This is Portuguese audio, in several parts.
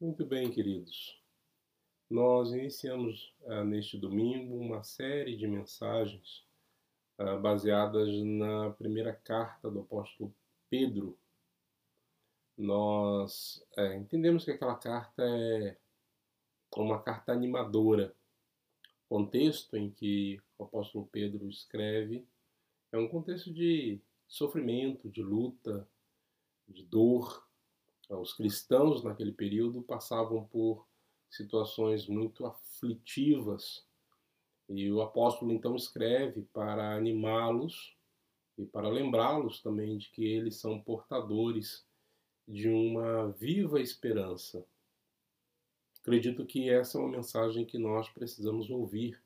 Muito bem, queridos. Nós iniciamos uh, neste domingo uma série de mensagens uh, baseadas na primeira carta do apóstolo Pedro. Nós uh, entendemos que aquela carta é uma carta animadora. O contexto em que o apóstolo Pedro escreve é um contexto de sofrimento, de luta, de dor os cristãos naquele período passavam por situações muito aflitivas e o apóstolo então escreve para animá-los e para lembrá-los também de que eles são portadores de uma viva esperança. Acredito que essa é uma mensagem que nós precisamos ouvir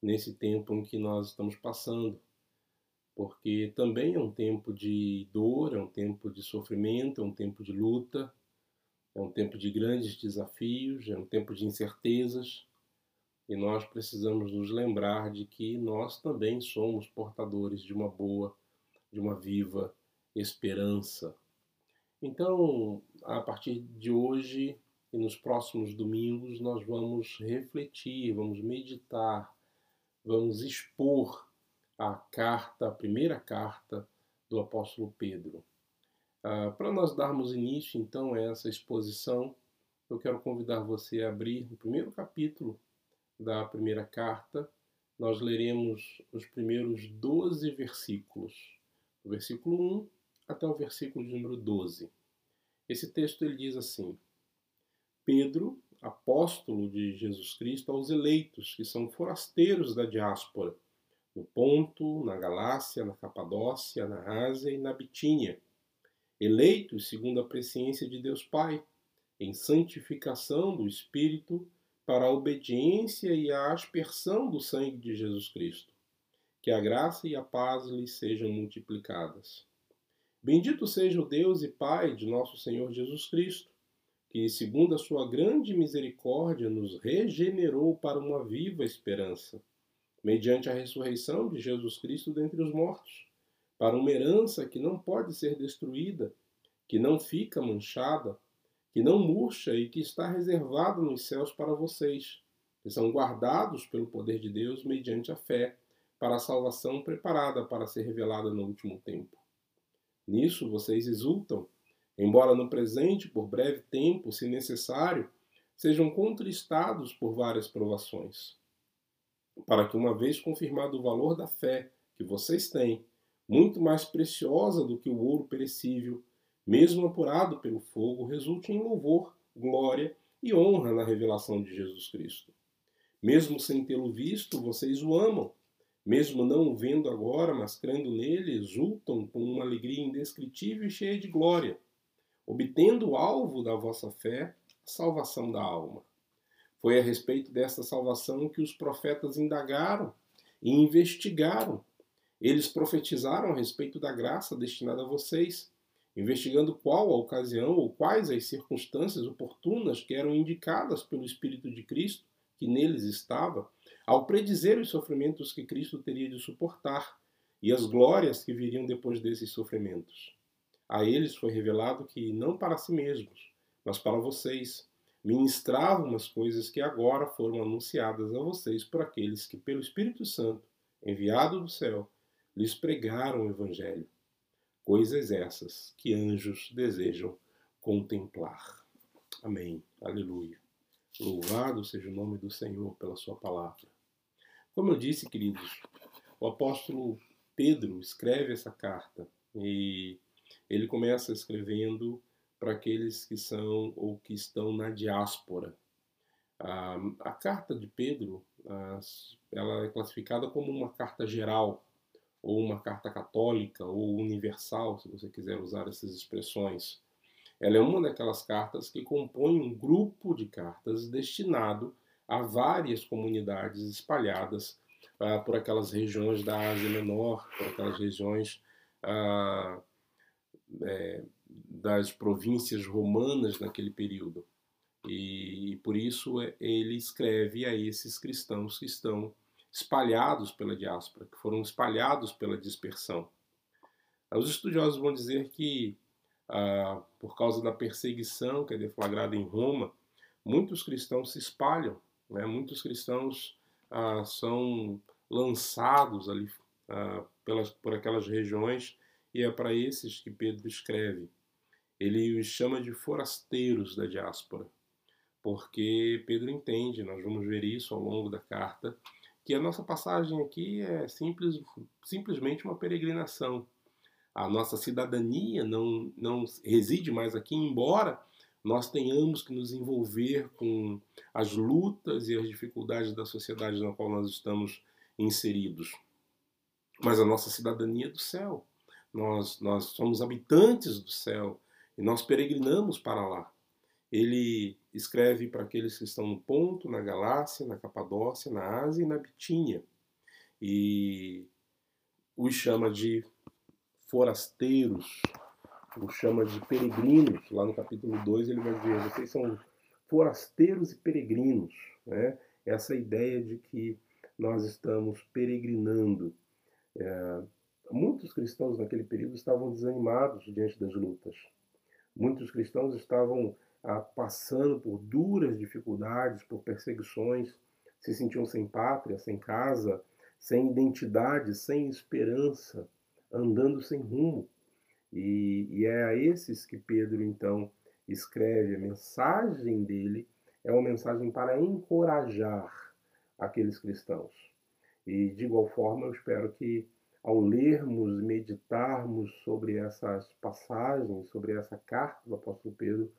nesse tempo em que nós estamos passando porque também é um tempo de dor, é um tempo de sofrimento, é um tempo de luta, é um tempo de grandes desafios, é um tempo de incertezas, e nós precisamos nos lembrar de que nós também somos portadores de uma boa, de uma viva esperança. Então, a partir de hoje e nos próximos domingos, nós vamos refletir, vamos meditar, vamos expor a carta, a primeira carta do apóstolo Pedro. Ah, Para nós darmos início então a essa exposição, eu quero convidar você a abrir o primeiro capítulo da primeira carta. Nós leremos os primeiros 12 versículos, do versículo 1 até o versículo número 12. Esse texto ele diz assim: Pedro, apóstolo de Jesus Cristo, aos eleitos que são forasteiros da diáspora no Ponto, na Galácia, na Capadócia, na Ásia e na Bitínia, eleitos segundo a presciência de Deus Pai, em santificação do Espírito, para a obediência e a aspersão do sangue de Jesus Cristo. Que a graça e a paz lhes sejam multiplicadas. Bendito seja o Deus e Pai de nosso Senhor Jesus Cristo, que, segundo a sua grande misericórdia, nos regenerou para uma viva esperança mediante a ressurreição de Jesus Cristo dentre os mortos, para uma herança que não pode ser destruída, que não fica manchada, que não murcha e que está reservada nos céus para vocês, que são guardados pelo poder de Deus mediante a fé, para a salvação preparada para ser revelada no último tempo. Nisso vocês exultam, embora no presente, por breve tempo, se necessário, sejam contristados por várias provações para que, uma vez confirmado o valor da fé que vocês têm, muito mais preciosa do que o ouro perecível, mesmo apurado pelo fogo, resulte em louvor, glória e honra na revelação de Jesus Cristo. Mesmo sem tê-lo visto, vocês o amam. Mesmo não o vendo agora, mas crendo nele, exultam com uma alegria indescritível e cheia de glória, obtendo o alvo da vossa fé, a salvação da alma. Foi a respeito desta salvação que os profetas indagaram e investigaram. Eles profetizaram a respeito da graça destinada a vocês, investigando qual a ocasião ou quais as circunstâncias oportunas que eram indicadas pelo Espírito de Cristo, que neles estava, ao predizer os sofrimentos que Cristo teria de suportar e as glórias que viriam depois desses sofrimentos. A eles foi revelado que não para si mesmos, mas para vocês ministrava umas coisas que agora foram anunciadas a vocês por aqueles que, pelo Espírito Santo, enviado do céu, lhes pregaram o Evangelho. Coisas essas que anjos desejam contemplar. Amém. Aleluia. Louvado seja o nome do Senhor pela Sua palavra. Como eu disse, queridos, o apóstolo Pedro escreve essa carta e ele começa escrevendo para aqueles que são ou que estão na diáspora. A, a carta de Pedro, ela é classificada como uma carta geral, ou uma carta católica, ou universal, se você quiser usar essas expressões. Ela é uma daquelas cartas que compõe um grupo de cartas destinado a várias comunidades espalhadas ah, por aquelas regiões da Ásia Menor, por aquelas regiões ah, é, das províncias romanas naquele período. E, e por isso é, ele escreve a esses cristãos que estão espalhados pela diáspora, que foram espalhados pela dispersão. Os estudiosos vão dizer que, ah, por causa da perseguição que é deflagrada em Roma, muitos cristãos se espalham, né? muitos cristãos ah, são lançados ali ah, pelas, por aquelas regiões, e é para esses que Pedro escreve. Ele os chama de forasteiros da diáspora, porque Pedro entende, nós vamos ver isso ao longo da carta, que a nossa passagem aqui é simples, simplesmente uma peregrinação. A nossa cidadania não, não reside mais aqui, embora nós tenhamos que nos envolver com as lutas e as dificuldades da sociedade na qual nós estamos inseridos. Mas a nossa cidadania é do céu. Nós, nós somos habitantes do céu e nós peregrinamos para lá. Ele escreve para aqueles que estão no Ponto, na Galácia, na Capadócia, na Ásia e na Bitínia. E os chama de forasteiros, o chama de peregrinos. Lá no capítulo 2 ele vai dizer: vocês são forasteiros e peregrinos. Né? Essa ideia de que nós estamos peregrinando. É, muitos cristãos naquele período estavam desanimados diante das lutas. Muitos cristãos estavam ah, passando por duras dificuldades, por perseguições, se sentiam sem pátria, sem casa, sem identidade, sem esperança, andando sem rumo. E, e é a esses que Pedro então escreve. A mensagem dele é uma mensagem para encorajar aqueles cristãos. E de igual forma, eu espero que ao lermos, meditarmos sobre essas passagens, sobre essa carta do apóstolo Pedro,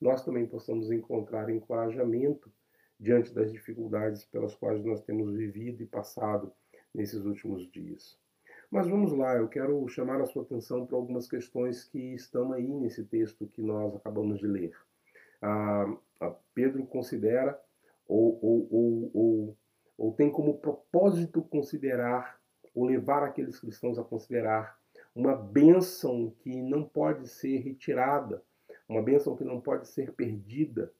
nós também possamos encontrar encorajamento diante das dificuldades pelas quais nós temos vivido e passado nesses últimos dias. Mas vamos lá, eu quero chamar a sua atenção para algumas questões que estão aí nesse texto que nós acabamos de ler. Ah, Pedro considera ou, ou, ou, ou, ou tem como propósito considerar, ou levar aqueles cristãos a considerar uma bênção que não pode ser retirada, uma bênção que não pode ser perdida,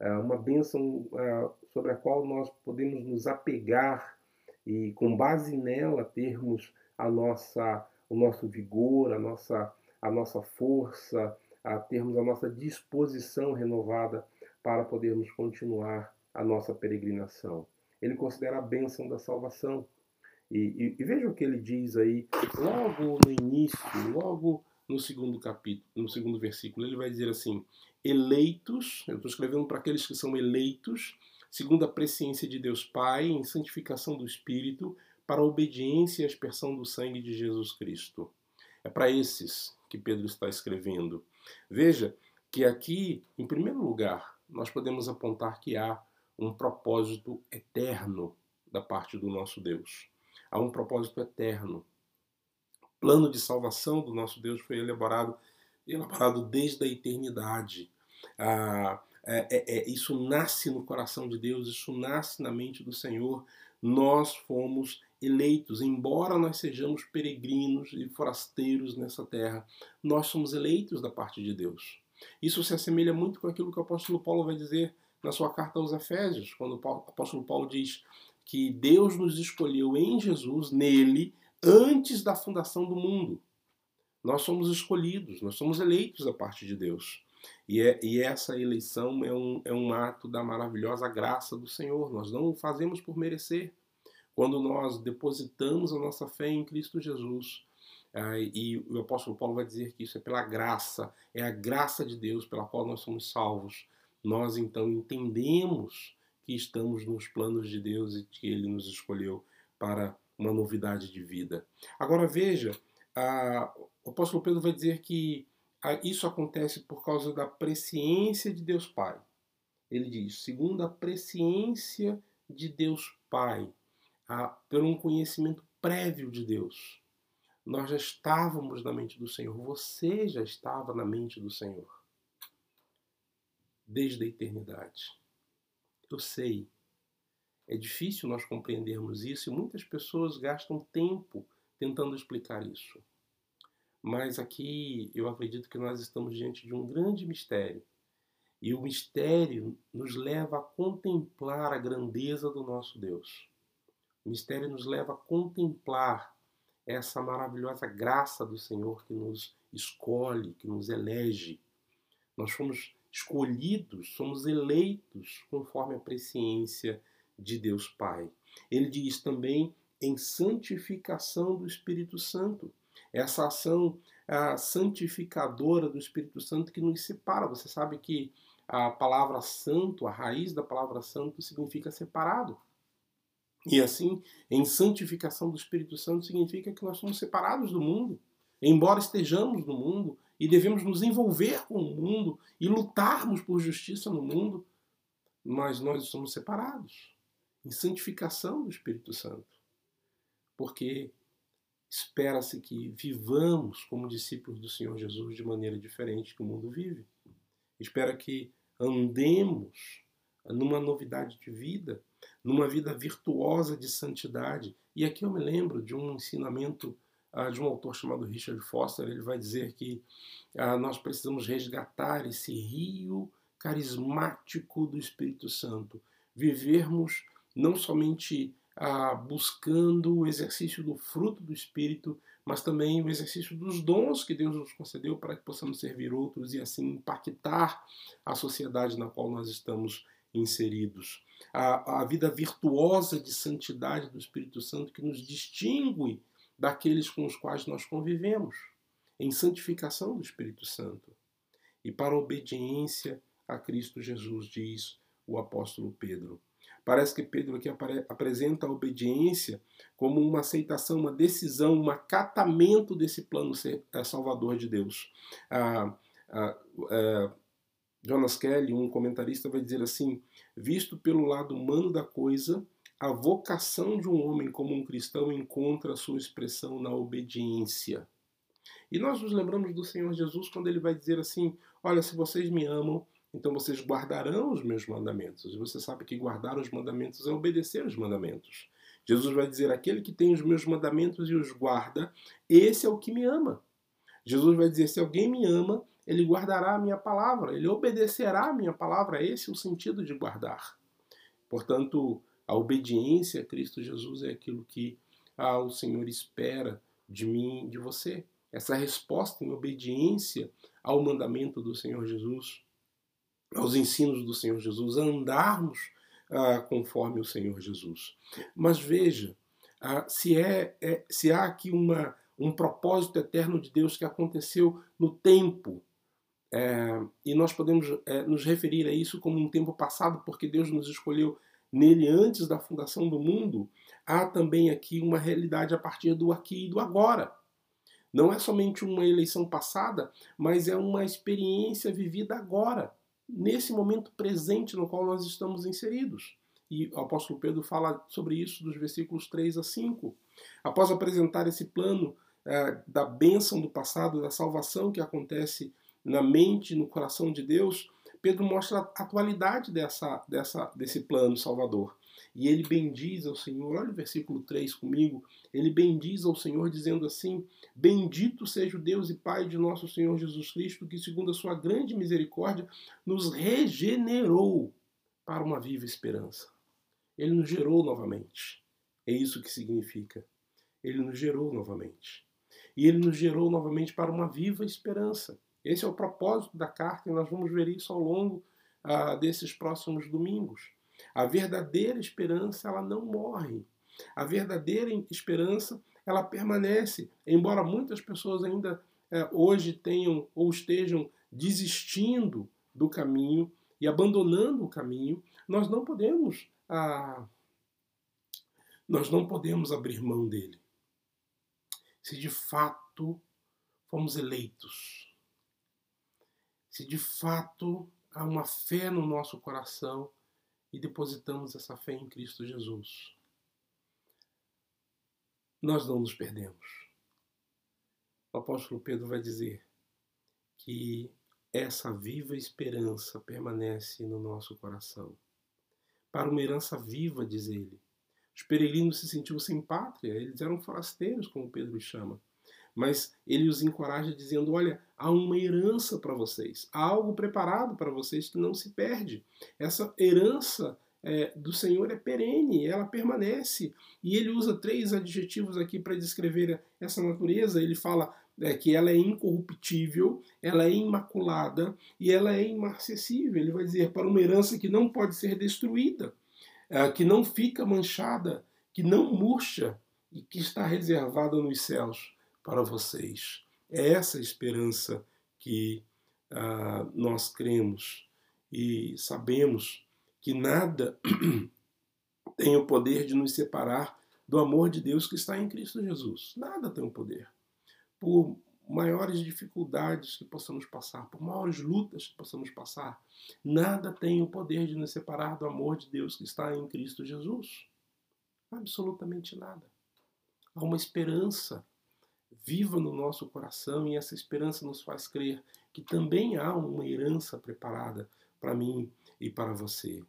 é, uma bênção é, sobre a qual nós podemos nos apegar e, com base nela, termos a nossa, o nosso vigor, a nossa, a nossa força, a termos a nossa disposição renovada para podermos continuar a nossa peregrinação. Ele considera a bênção da salvação. E, e, e veja o que ele diz aí, logo no início, logo no segundo capítulo, no segundo versículo, ele vai dizer assim: eleitos, eu estou escrevendo para aqueles que são eleitos, segundo a presciência de Deus Pai, em santificação do Espírito, para a obediência e a expressão do sangue de Jesus Cristo. É para esses que Pedro está escrevendo. Veja que aqui, em primeiro lugar, nós podemos apontar que há um propósito eterno da parte do nosso Deus. Há um propósito eterno. O plano de salvação do nosso Deus foi elaborado, elaborado desde a eternidade. Ah, é, é, é, isso nasce no coração de Deus, isso nasce na mente do Senhor. Nós fomos eleitos, embora nós sejamos peregrinos e forasteiros nessa terra, nós somos eleitos da parte de Deus. Isso se assemelha muito com aquilo que o apóstolo Paulo vai dizer na sua carta aos Efésios, quando o apóstolo Paulo diz que Deus nos escolheu em Jesus, nele, antes da fundação do mundo. Nós somos escolhidos, nós somos eleitos da parte de Deus. E, é, e essa eleição é um, é um ato da maravilhosa graça do Senhor. Nós não o fazemos por merecer. Quando nós depositamos a nossa fé em Cristo Jesus, ah, e o apóstolo Paulo vai dizer que isso é pela graça, é a graça de Deus pela qual nós somos salvos. Nós então entendemos que estamos nos planos de Deus e que Ele nos escolheu para uma novidade de vida. Agora veja, o apóstolo Pedro vai dizer que isso acontece por causa da presciência de Deus Pai. Ele diz, segundo a presciência de Deus Pai a, por um conhecimento prévio de Deus. Nós já estávamos na mente do Senhor, você já estava na mente do Senhor desde a eternidade. Eu sei, é difícil nós compreendermos isso e muitas pessoas gastam tempo tentando explicar isso. Mas aqui eu acredito que nós estamos diante de um grande mistério. E o mistério nos leva a contemplar a grandeza do nosso Deus. O mistério nos leva a contemplar essa maravilhosa graça do Senhor que nos escolhe, que nos elege. Nós fomos escolhidos, somos eleitos conforme a presciência de Deus Pai. Ele diz também em santificação do Espírito Santo. Essa ação santificadora do Espírito Santo que nos separa. Você sabe que a palavra santo, a raiz da palavra santo, significa separado. E assim, em santificação do Espírito Santo significa que nós somos separados do mundo, embora estejamos no mundo e devemos nos envolver com o mundo e lutarmos por justiça no mundo, mas nós somos separados em santificação do Espírito Santo. Porque espera-se que vivamos como discípulos do Senhor Jesus de maneira diferente que o mundo vive. Espera que andemos numa novidade de vida, numa vida virtuosa de santidade. E aqui eu me lembro de um ensinamento de um autor chamado Richard Foster. Ele vai dizer que uh, nós precisamos resgatar esse rio carismático do Espírito Santo, vivermos não somente ah, buscando o exercício do fruto do Espírito, mas também o exercício dos dons que Deus nos concedeu para que possamos servir outros e assim impactar a sociedade na qual nós estamos inseridos. A, a vida virtuosa de santidade do Espírito Santo que nos distingue daqueles com os quais nós convivemos, em santificação do Espírito Santo. E para obediência a Cristo Jesus, diz o apóstolo Pedro. Parece que Pedro aqui apresenta a obediência como uma aceitação, uma decisão, um acatamento desse plano eh, salvador de Deus. Ah, ah, ah, Jonas Kelly, um comentarista, vai dizer assim: visto pelo lado humano da coisa, a vocação de um homem como um cristão encontra sua expressão na obediência. E nós nos lembramos do Senhor Jesus quando ele vai dizer assim: Olha, se vocês me amam, então vocês guardarão os meus mandamentos. E você sabe que guardar os mandamentos é obedecer os mandamentos. Jesus vai dizer: aquele que tem os meus mandamentos e os guarda, esse é o que me ama. Jesus vai dizer: se alguém me ama, ele guardará a minha palavra, ele obedecerá a minha palavra. Esse é o sentido de guardar. Portanto, a obediência a Cristo Jesus é aquilo que ah, o Senhor espera de mim, de você. Essa resposta em obediência ao mandamento do Senhor Jesus aos ensinos do Senhor Jesus, a andarmos ah, conforme o Senhor Jesus. Mas veja, ah, se, é, é, se há aqui uma, um propósito eterno de Deus que aconteceu no tempo, é, e nós podemos é, nos referir a isso como um tempo passado, porque Deus nos escolheu nele antes da fundação do mundo, há também aqui uma realidade a partir do aqui e do agora. Não é somente uma eleição passada, mas é uma experiência vivida agora nesse momento presente no qual nós estamos inseridos. E o apóstolo Pedro fala sobre isso dos versículos 3 a 5. Após apresentar esse plano é, da bênção do passado, da salvação que acontece na mente, no coração de Deus, Pedro mostra a atualidade dessa, dessa, desse plano salvador. E ele bendiz ao Senhor, olha o versículo 3 comigo, ele bendiz ao Senhor dizendo assim: Bendito seja o Deus e Pai de nosso Senhor Jesus Cristo, que, segundo a sua grande misericórdia, nos regenerou para uma viva esperança. Ele nos gerou novamente. É isso que significa. Ele nos gerou novamente. E ele nos gerou novamente para uma viva esperança. Esse é o propósito da carta e nós vamos ver isso ao longo ah, desses próximos domingos. A verdadeira esperança, ela não morre. A verdadeira esperança, ela permanece, embora muitas pessoas ainda é, hoje tenham ou estejam desistindo do caminho e abandonando o caminho, nós não podemos ah, nós não podemos abrir mão dele. Se de fato fomos eleitos, se de fato há uma fé no nosso coração e depositamos essa fé em Cristo Jesus nós não nos perdemos. O apóstolo Pedro vai dizer que essa viva esperança permanece no nosso coração. Para uma herança viva, diz ele. Os peregrinos se sentiam sem pátria, eles eram forasteiros, como Pedro chama. Mas ele os encoraja dizendo: Olha, há uma herança para vocês, há algo preparado para vocês que não se perde. Essa herança é, do Senhor é perene, ela permanece. E ele usa três adjetivos aqui para descrever essa natureza. Ele fala é que ela é incorruptível, ela é imaculada e ela é imarcessível. Ele vai dizer para uma herança que não pode ser destruída, é, que não fica manchada, que não murcha e que está reservada nos céus para vocês. É essa esperança que ah, nós cremos e sabemos que nada tem o poder de nos separar do amor de Deus que está em Cristo Jesus. Nada tem o poder. Por maiores dificuldades que possamos passar, por maiores lutas que possamos passar, nada tem o poder de nos separar do amor de Deus que está em Cristo Jesus. Absolutamente nada. Há uma esperança viva no nosso coração e essa esperança nos faz crer que também há uma herança preparada para mim e para você.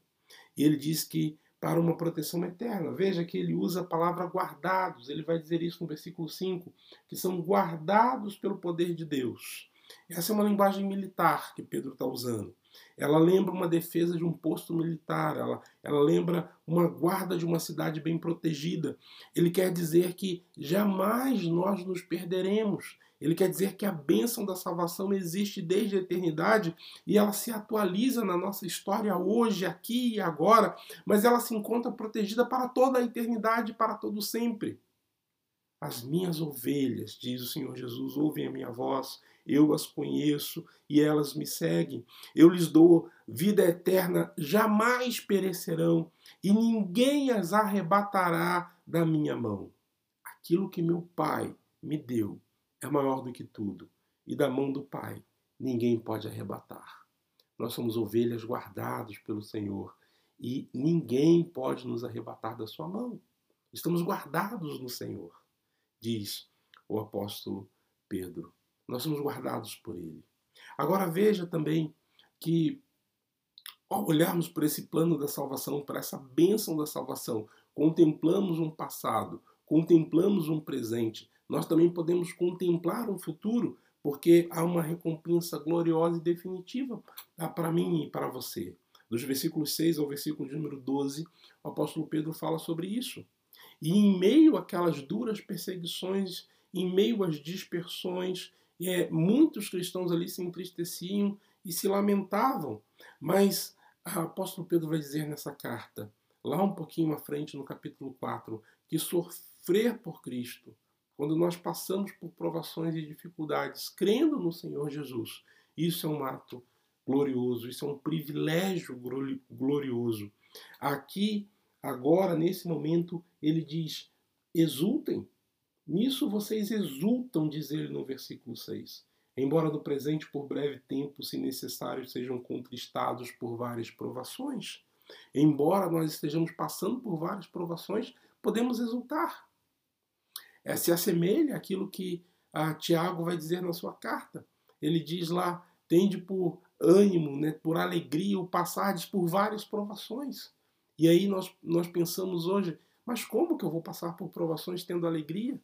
E ele diz que para uma proteção eterna. Veja que ele usa a palavra guardados, ele vai dizer isso no versículo 5, que são guardados pelo poder de Deus. Essa é uma linguagem militar que Pedro está usando. Ela lembra uma defesa de um posto militar, ela, ela lembra uma guarda de uma cidade bem protegida. Ele quer dizer que jamais nós nos perderemos. Ele quer dizer que a bênção da salvação existe desde a eternidade e ela se atualiza na nossa história hoje, aqui e agora, mas ela se encontra protegida para toda a eternidade, para todo sempre. As minhas ovelhas, diz o Senhor Jesus, ouvem a minha voz, eu as conheço e elas me seguem. Eu lhes dou vida eterna, jamais perecerão e ninguém as arrebatará da minha mão. Aquilo que meu Pai me deu é maior do que tudo e da mão do Pai ninguém pode arrebatar. Nós somos ovelhas guardados pelo Senhor e ninguém pode nos arrebatar da sua mão. Estamos guardados no Senhor, diz o apóstolo Pedro. Nós somos guardados por Ele. Agora veja também que, ao olharmos para esse plano da salvação, para essa bênção da salvação, contemplamos um passado, contemplamos um presente, nós também podemos contemplar um futuro, porque há uma recompensa gloriosa e definitiva para mim e para você. Dos versículos 6 ao versículo de número 12, o apóstolo Pedro fala sobre isso. E em meio àquelas duras perseguições, em meio às dispersões, é, muitos cristãos ali se entristeciam e se lamentavam. Mas o apóstolo Pedro vai dizer nessa carta, lá um pouquinho à frente, no capítulo 4, que sofrer por Cristo, quando nós passamos por provações e dificuldades, crendo no Senhor Jesus, isso é um ato glorioso, isso é um privilégio glorioso. Aqui, agora, nesse momento, ele diz: exultem, Nisso vocês exultam, diz ele no versículo 6. Embora no presente, por breve tempo, se necessário, sejam contristados por várias provações. Embora nós estejamos passando por várias provações, podemos exultar. É, se assemelha àquilo que a Tiago vai dizer na sua carta. Ele diz lá: tende por ânimo, né, por alegria, o passardes por várias provações. E aí nós, nós pensamos hoje, mas como que eu vou passar por provações tendo alegria?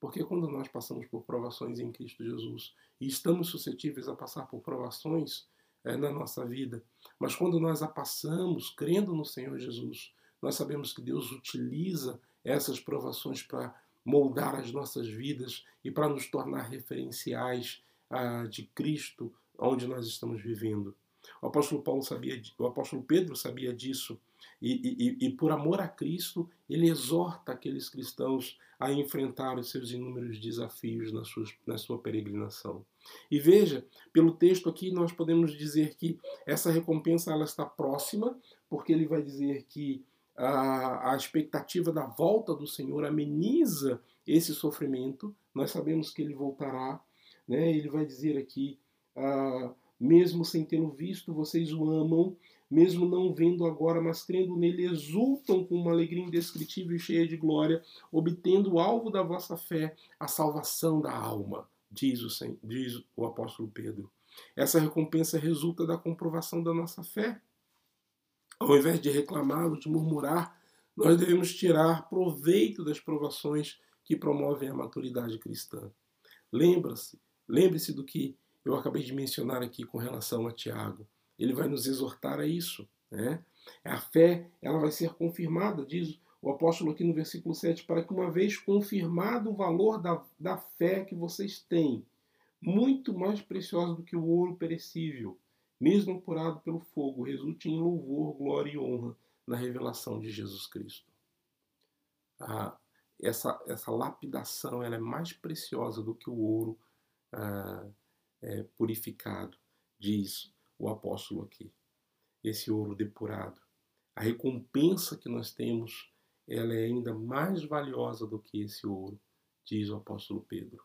Porque quando nós passamos por provações em Cristo Jesus e estamos suscetíveis a passar por provações é, na nossa vida, mas quando nós a passamos crendo no Senhor Jesus, nós sabemos que Deus utiliza essas provações para moldar as nossas vidas e para nos tornar referenciais ah, de Cristo onde nós estamos vivendo. O apóstolo Paulo sabia, o apóstolo Pedro sabia disso e, e, e, por amor a Cristo, ele exorta aqueles cristãos a enfrentar os seus inúmeros desafios na sua, na sua peregrinação. E veja, pelo texto aqui nós podemos dizer que essa recompensa ela está próxima, porque ele vai dizer que a, a expectativa da volta do Senhor ameniza esse sofrimento. Nós sabemos que ele voltará. Né? Ele vai dizer aqui, ah, mesmo sem tê-lo visto, vocês o amam mesmo não vendo agora, mas crendo nele, exultam com uma alegria indescritível e cheia de glória, obtendo o alvo da vossa fé, a salvação da alma, diz o, diz o apóstolo Pedro. Essa recompensa resulta da comprovação da nossa fé. Ao invés de reclamar ou de murmurar, nós devemos tirar proveito das provações que promovem a maturidade cristã. Lembra-se, lembre-se do que eu acabei de mencionar aqui com relação a Tiago ele vai nos exortar a isso. Né? A fé ela vai ser confirmada, diz o apóstolo aqui no versículo 7, para que uma vez confirmado o valor da, da fé que vocês têm, muito mais preciosa do que o ouro perecível, mesmo apurado pelo fogo, resulte em louvor, glória e honra na revelação de Jesus Cristo. Ah, essa, essa lapidação ela é mais preciosa do que o ouro ah, é, purificado, diz o apóstolo aqui. Esse ouro depurado. A recompensa que nós temos ela é ainda mais valiosa do que esse ouro, diz o apóstolo Pedro.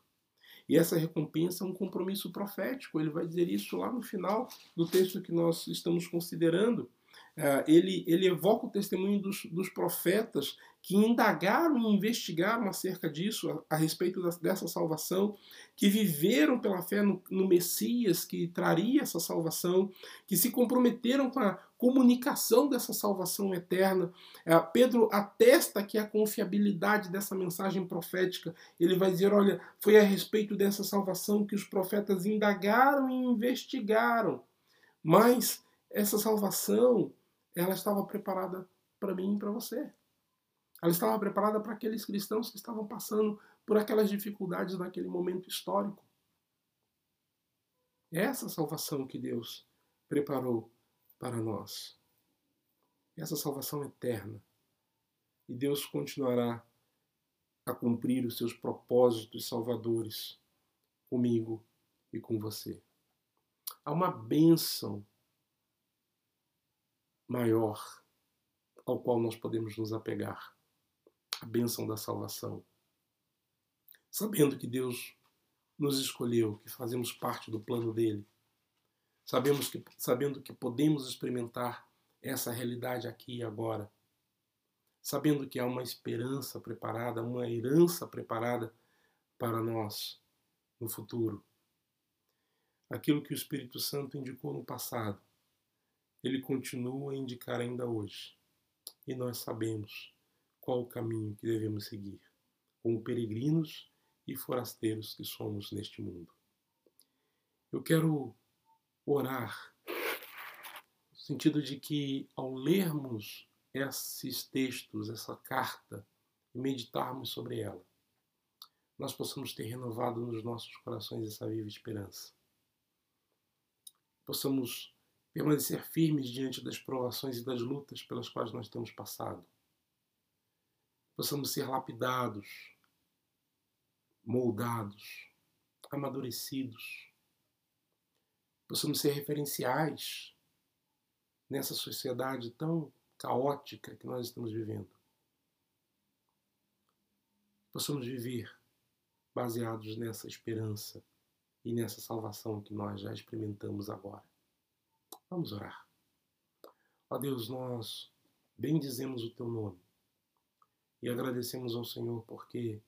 E essa recompensa é um compromisso profético. Ele vai dizer isso lá no final do texto que nós estamos considerando. Uh, ele, ele evoca o testemunho dos, dos profetas que indagaram e investigaram acerca disso, a, a respeito da, dessa salvação, que viveram pela fé no, no, Messias que traria essa salvação, que se comprometeram com a comunicação dessa salvação eterna. É, Pedro atesta que a confiabilidade dessa mensagem profética. Ele vai dizer: olha, foi a respeito dessa salvação que os profetas indagaram e investigaram, mas essa salvação ela estava preparada para mim e para você. Ela estava preparada para aqueles cristãos que estavam passando por aquelas dificuldades naquele momento histórico. É essa salvação que Deus preparou para nós. Essa salvação eterna. E Deus continuará a cumprir os seus propósitos salvadores comigo e com você. Há uma bênção maior ao qual nós podemos nos apegar a bênção da salvação. Sabendo que Deus nos escolheu, que fazemos parte do plano dele. Sabemos que, sabendo que podemos experimentar essa realidade aqui e agora. Sabendo que há uma esperança preparada, uma herança preparada para nós no futuro. Aquilo que o Espírito Santo indicou no passado, ele continua a indicar ainda hoje. E nós sabemos qual o caminho que devemos seguir, como peregrinos e forasteiros que somos neste mundo. Eu quero orar no sentido de que ao lermos esses textos, essa carta, e meditarmos sobre ela, nós possamos ter renovado nos nossos corações essa viva esperança. Possamos permanecer firmes diante das provações e das lutas pelas quais nós temos passado possamos ser lapidados, moldados, amadurecidos, possamos ser referenciais nessa sociedade tão caótica que nós estamos vivendo. Possamos viver baseados nessa esperança e nessa salvação que nós já experimentamos agora. Vamos orar. Ó Deus, nós bendizemos o teu nome e agradecemos ao Senhor porque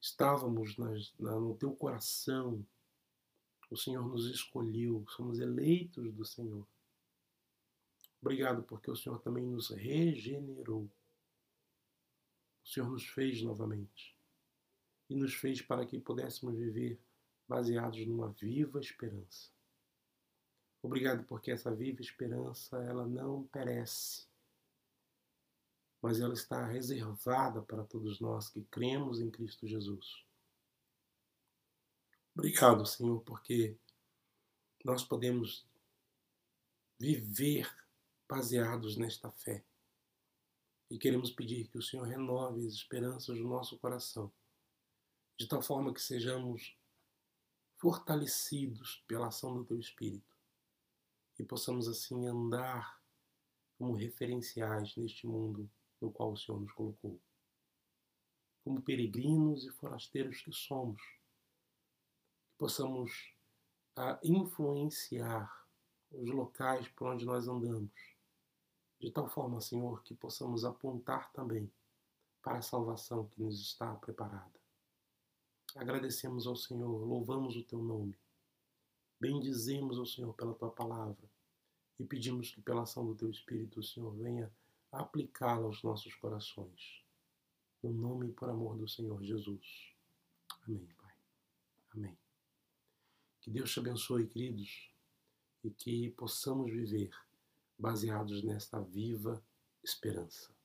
estávamos nas, na, no teu coração, o Senhor nos escolheu, somos eleitos do Senhor. Obrigado porque o Senhor também nos regenerou. O Senhor nos fez novamente e nos fez para que pudéssemos viver baseados numa viva esperança. Obrigado porque essa viva esperança ela não perece mas ela está reservada para todos nós que cremos em Cristo Jesus. Obrigado, Senhor, porque nós podemos viver baseados nesta fé. E queremos pedir que o Senhor renove as esperanças do nosso coração, de tal forma que sejamos fortalecidos pela ação do Teu Espírito e possamos assim andar como referenciais neste mundo no qual o Senhor nos colocou. Como peregrinos e forasteiros que somos, que possamos a influenciar os locais por onde nós andamos, de tal forma, Senhor, que possamos apontar também para a salvação que nos está preparada. Agradecemos ao Senhor, louvamos o teu nome, bendizemos ao Senhor pela tua palavra e pedimos que, pela ação do teu Espírito, o Senhor venha aplicá-la aos nossos corações. No nome e por amor do Senhor Jesus. Amém, Pai. Amém. Que Deus te abençoe, queridos, e que possamos viver baseados nesta viva esperança.